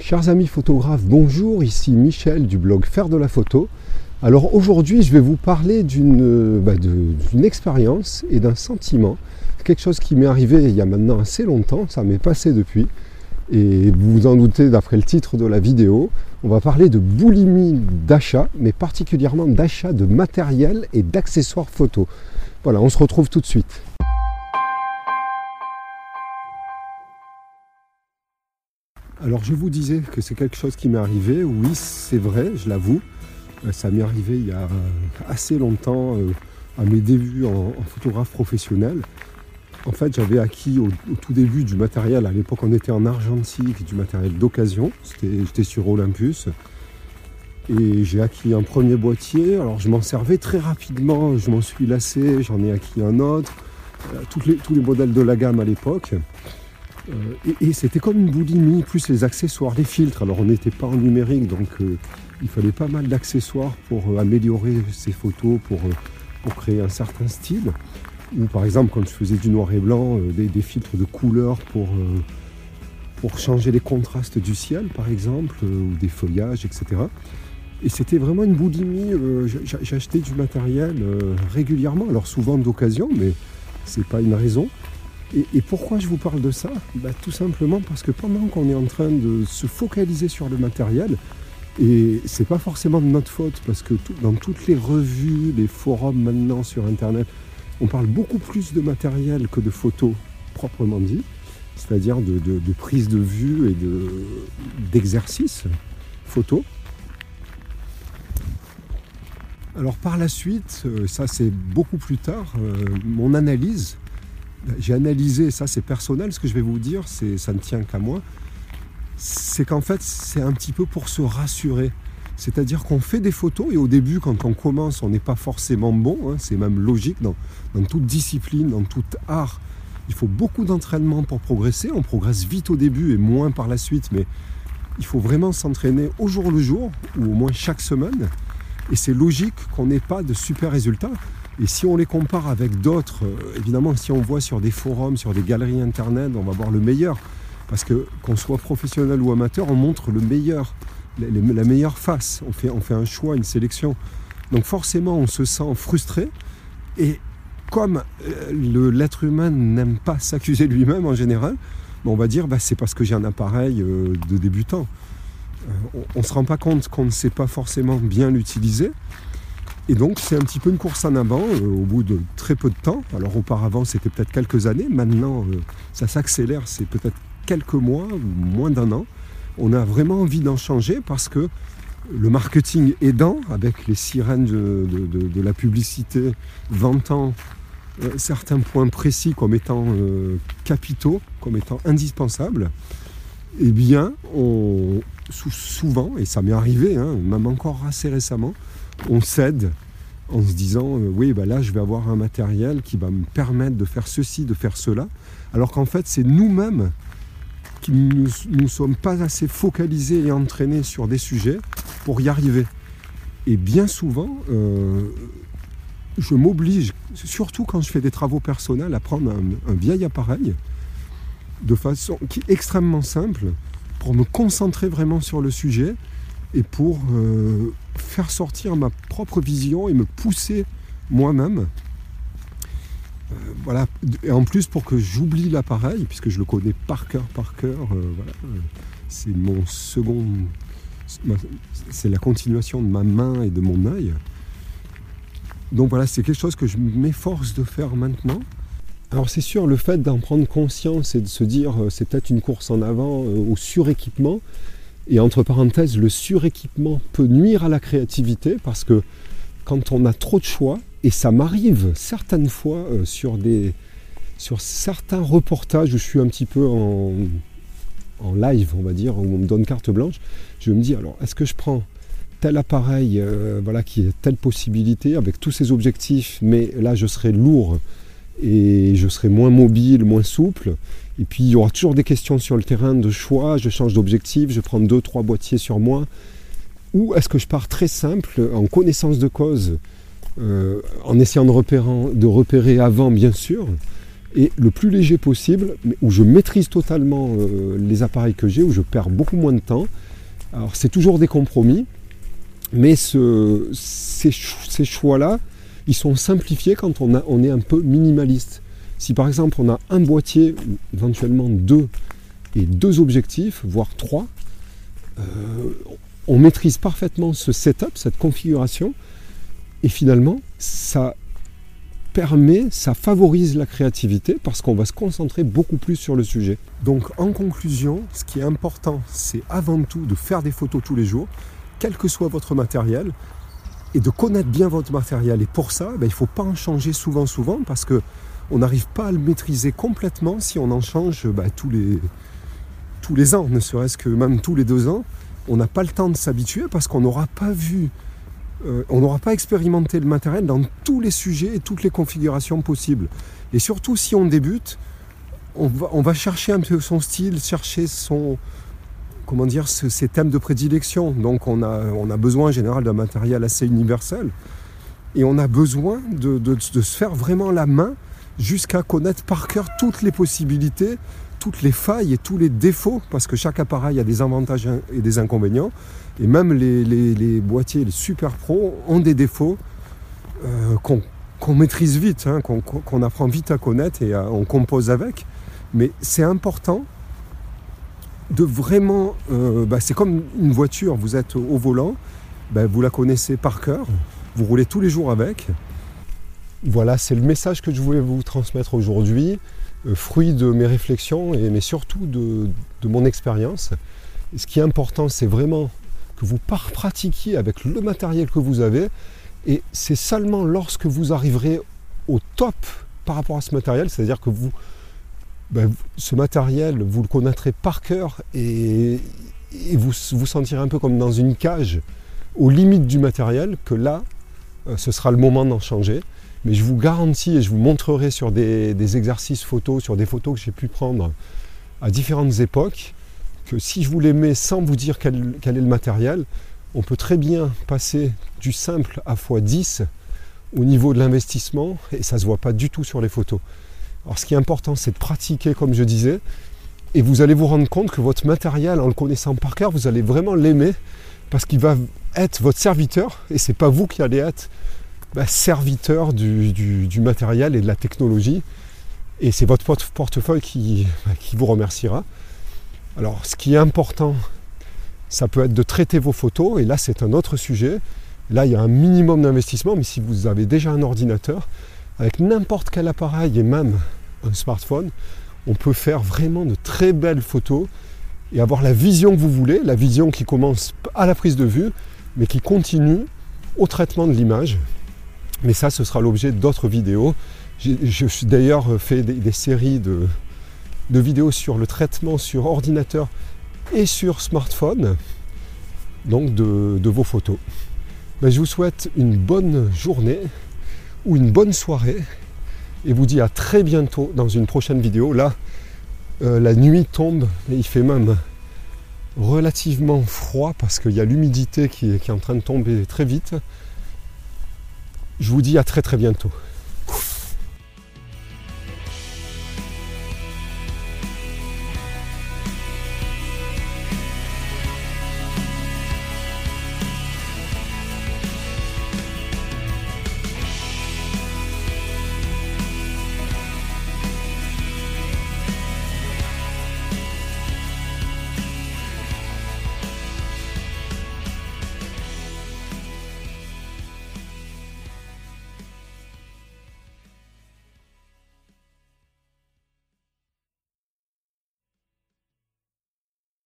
Chers amis photographes, bonjour, ici Michel du blog Faire de la photo. Alors aujourd'hui je vais vous parler d'une bah, expérience et d'un sentiment, quelque chose qui m'est arrivé il y a maintenant assez longtemps, ça m'est passé depuis, et vous vous en doutez d'après le titre de la vidéo, on va parler de boulimie d'achat, mais particulièrement d'achat de matériel et d'accessoires photo. Voilà, on se retrouve tout de suite. Alors je vous disais que c'est quelque chose qui m'est arrivé, oui c'est vrai, je l'avoue. Euh, ça m'est arrivé il y a assez longtemps euh, à mes débuts en, photographe professionnel. En fait j'avais acquis au, tout début du matériel, à l'époque on était en argentique, du matériel d'occasion, j'étais sur Olympus. Et j'ai acquis un premier boîtier, alors je m'en servais très rapidement, je m'en suis lassé, j'en ai acquis un autre, euh, tous les modèles de la gamme à l'époque. Euh, et, c'était comme une boulimie, plus les accessoires, les filtres. Alors on n'était pas en numérique, donc euh, il fallait pas mal d'accessoires pour euh, améliorer ces photos, pour, créer un certain style. Ou par exemple quand je faisais du noir et blanc, des, filtres de couleur pour, pour changer les contrastes du ciel par exemple, ou des feuillages, etc. Et c'était vraiment une boulimie. J'achetais du matériel régulièrement, alors souvent d'occasion, mais c'est pas une raison. Et, pourquoi je vous parle de ça bah, Tout simplement parce que pendant qu'on est en train de se focaliser sur le matériel, et c'est pas forcément de notre faute, parce que dans toutes les revues, les forums maintenant sur Internet, on parle beaucoup plus de matériel que de photos proprement dit, c'est-à-dire de, prise de vue et d'exercice photo. Alors par la suite, euh, ça c'est beaucoup plus tard, euh, mon analyse j'ai analysé, ça c'est personnel, ce que je vais vous dire, ça ne tient qu'à moi, c'est qu'en fait c'est un petit peu pour se rassurer. C'est-à-dire qu'on fait des photos et au début, quand on commence, on n'est pas forcément bon, hein, c'est même logique dans, toute discipline, dans tout art. Il faut beaucoup d'entraînement pour progresser. On progresse vite au début et moins par la suite, mais il faut vraiment s'entraîner au jour le jour, ou au moins chaque semaine. Et c'est logique qu'on n'ait pas de super résultats. Et si on les compare avec d'autres, euh, évidemment, si on voit sur des forums, sur des galeries internet, on va voir le meilleur. Parce que qu'on soit professionnel ou amateur, on montre le meilleur, la meilleure face. On fait, on fait un choix, une sélection. Donc forcément, on se sent frustré. Et comme euh, l'être humain n'aime pas s'accuser lui-même en général, on va dire bah, c'est parce que j'ai un appareil euh, de débutant. on ne se rend pas compte qu'on ne sait pas forcément bien l'utiliser. Et donc c'est un petit peu une course en avant euh, au bout de très peu de temps. Alors auparavant c'était peut-être quelques années, maintenant euh, ça s'accélère, c'est peut-être quelques mois ou moins d'un an. On a vraiment envie d'en changer parce que le marketing aidant, avec les sirènes de, la publicité vantant euh, certains points précis comme étant capitaux, comme étant indispensables, eh bien, on, souvent, et ça m'est arrivé, hein, même encore assez récemment, on cède en se disant euh, oui bah là je vais avoir un matériel qui va me permettre de faire ceci, de faire cela, alors qu'en fait c'est nous-mêmes qui ne sommes pas assez focalisés et entraînés sur des sujets pour y arriver. Et bien souvent, euh, je m'oblige, surtout quand je fais des travaux personnels, à prendre un, vieil appareil de façon extrêmement simple pour me concentrer vraiment sur le sujet et pour euh, faire sortir ma propre vision et me pousser moi-même. Euh, voilà. Et en plus pour que j'oublie l'appareil, puisque je le connais par cœur, par cœur, euh, c'est mon second, c'est la continuation de ma main et de mon œil. Donc voilà, c'est quelque chose que je m'efforce de faire maintenant. Alors c'est sûr, le fait d'en prendre conscience et de se dire c'est peut-être une course en avant au suréquipement, et entre parenthèses, le suréquipement peut nuire à la créativité parce que quand on a trop de choix, et ça m'arrive certaines fois euh, sur, des, sur certains reportages où je suis un petit peu en, en live, on va dire, où on me donne carte blanche, je me dis alors, est-ce que je prends tel appareil euh, voilà, qui a telle possibilité avec tous ses objectifs, mais là je serai lourd et je serai moins mobile, moins souple. Et puis il y aura toujours des questions sur le terrain de choix, je change d'objectif, je prends deux, trois boîtiers sur moi. Ou est-ce que je pars très simple, en connaissance de cause, euh, en essayant de repérer, avant bien sûr, et le plus léger possible, où je maîtrise totalement euh, les appareils que j'ai, où je perds beaucoup moins de temps. Alors c'est toujours des compromis, mais ce, ces, choix-là, ils sont simplifiés quand on, est un peu minimaliste. Si par exemple on a un boîtier, éventuellement deux, et deux objectifs, voire trois, euh, on maîtrise parfaitement ce setup, cette configuration, et finalement, ça permet, ça favorise la créativité parce qu'on va se concentrer beaucoup plus sur le sujet. Donc en conclusion, ce qui est important, c'est avant tout de faire des photos tous les jours, quel que soit votre matériel, et de connaître bien votre matériel. Et pour ça, ben, il ne faut pas en changer souvent, souvent, parce que on n'arrive pas à le maîtriser complètement si on en change ben, tous, les, tous les ans, ne serait-ce que même tous les deux ans. On n'a pas le temps de s'habituer parce qu'on n'aura pas vu euh, on n'aura pas expérimenté le matériel dans tous les sujets et toutes les configurations possibles. Et surtout, si on débute, on va, chercher un peu son style, chercher son, comment dire, ses thèmes de prédilection. Donc, on a, besoin en général d'un matériel assez universel. Et on a besoin de, de se faire vraiment la main jusqu'à connaître par cœur toutes les possibilités, toutes les failles et tous les défauts, parce que chaque appareil a des avantages et des inconvénients. Et même les, boîtiers, les super pros, ont des défauts euh, qu'on maîtrise vite, hein, qu'on apprend vite à connaître et on compose avec. Mais c'est important de vraiment... Euh, bah, c'est comme une voiture, vous êtes au volant, bah, vous la connaissez par cœur, vous roulez tous les jours avec. Voilà, c'est le message que je voulais vous transmettre aujourd'hui, euh, fruit de mes réflexions, et, mais surtout de, mon expérience. Ce qui est important, c'est vraiment que vous pratiquiez avec le matériel que vous avez. Et c'est seulement lorsque vous arriverez au top par rapport à ce matériel, c'est-à-dire que vous, ben, ce matériel, vous le connaîtrez par cœur et, vous vous sentirez un peu comme dans une cage aux limites du matériel, que là, euh, ce sera le moment d'en changer. Mais je vous garantis et je vous montrerai sur des, exercices photos, sur des photos que j'ai pu prendre à différentes époques, si je vous les mets sans vous dire quel, est le matériel, on peut très bien passer du simple à x10 au niveau de l'investissement et ça ne se voit pas du tout sur les photos. Alors ce qui est important, c'est de pratiquer comme je disais et vous allez vous rendre compte que votre matériel, en le connaissant par cœur, vous allez vraiment l'aimer parce qu'il va être votre serviteur et c'est pas vous qui allez être bah, serviteur du, matériel et de la technologie et c'est votre portefeuille qui vous remerciera. Alors ce qui est important, ça peut être de traiter vos photos, et là c'est un autre sujet. Là il y a un minimum d'investissement, mais si vous avez déjà un ordinateur, avec n'importe quel appareil et même un smartphone, on peut faire vraiment de très belles photos et avoir la vision que vous voulez, la vision qui commence à la prise de vue, mais qui continue au traitement de l'image. Mais ça, ce sera l'objet d'autres vidéos. Suis d'ailleurs fait des séries de, de vidéos sur le traitement sur ordinateur et sur smartphone, donc de, vos photos. Ben, je vous souhaite une bonne journée ou une bonne soirée et vous dis à très bientôt dans une prochaine vidéo. Là, euh, la nuit tombe et il fait même relativement froid parce qu'il y a l'humidité qui est en train de tomber très vite. Je vous dis à très très bientôt.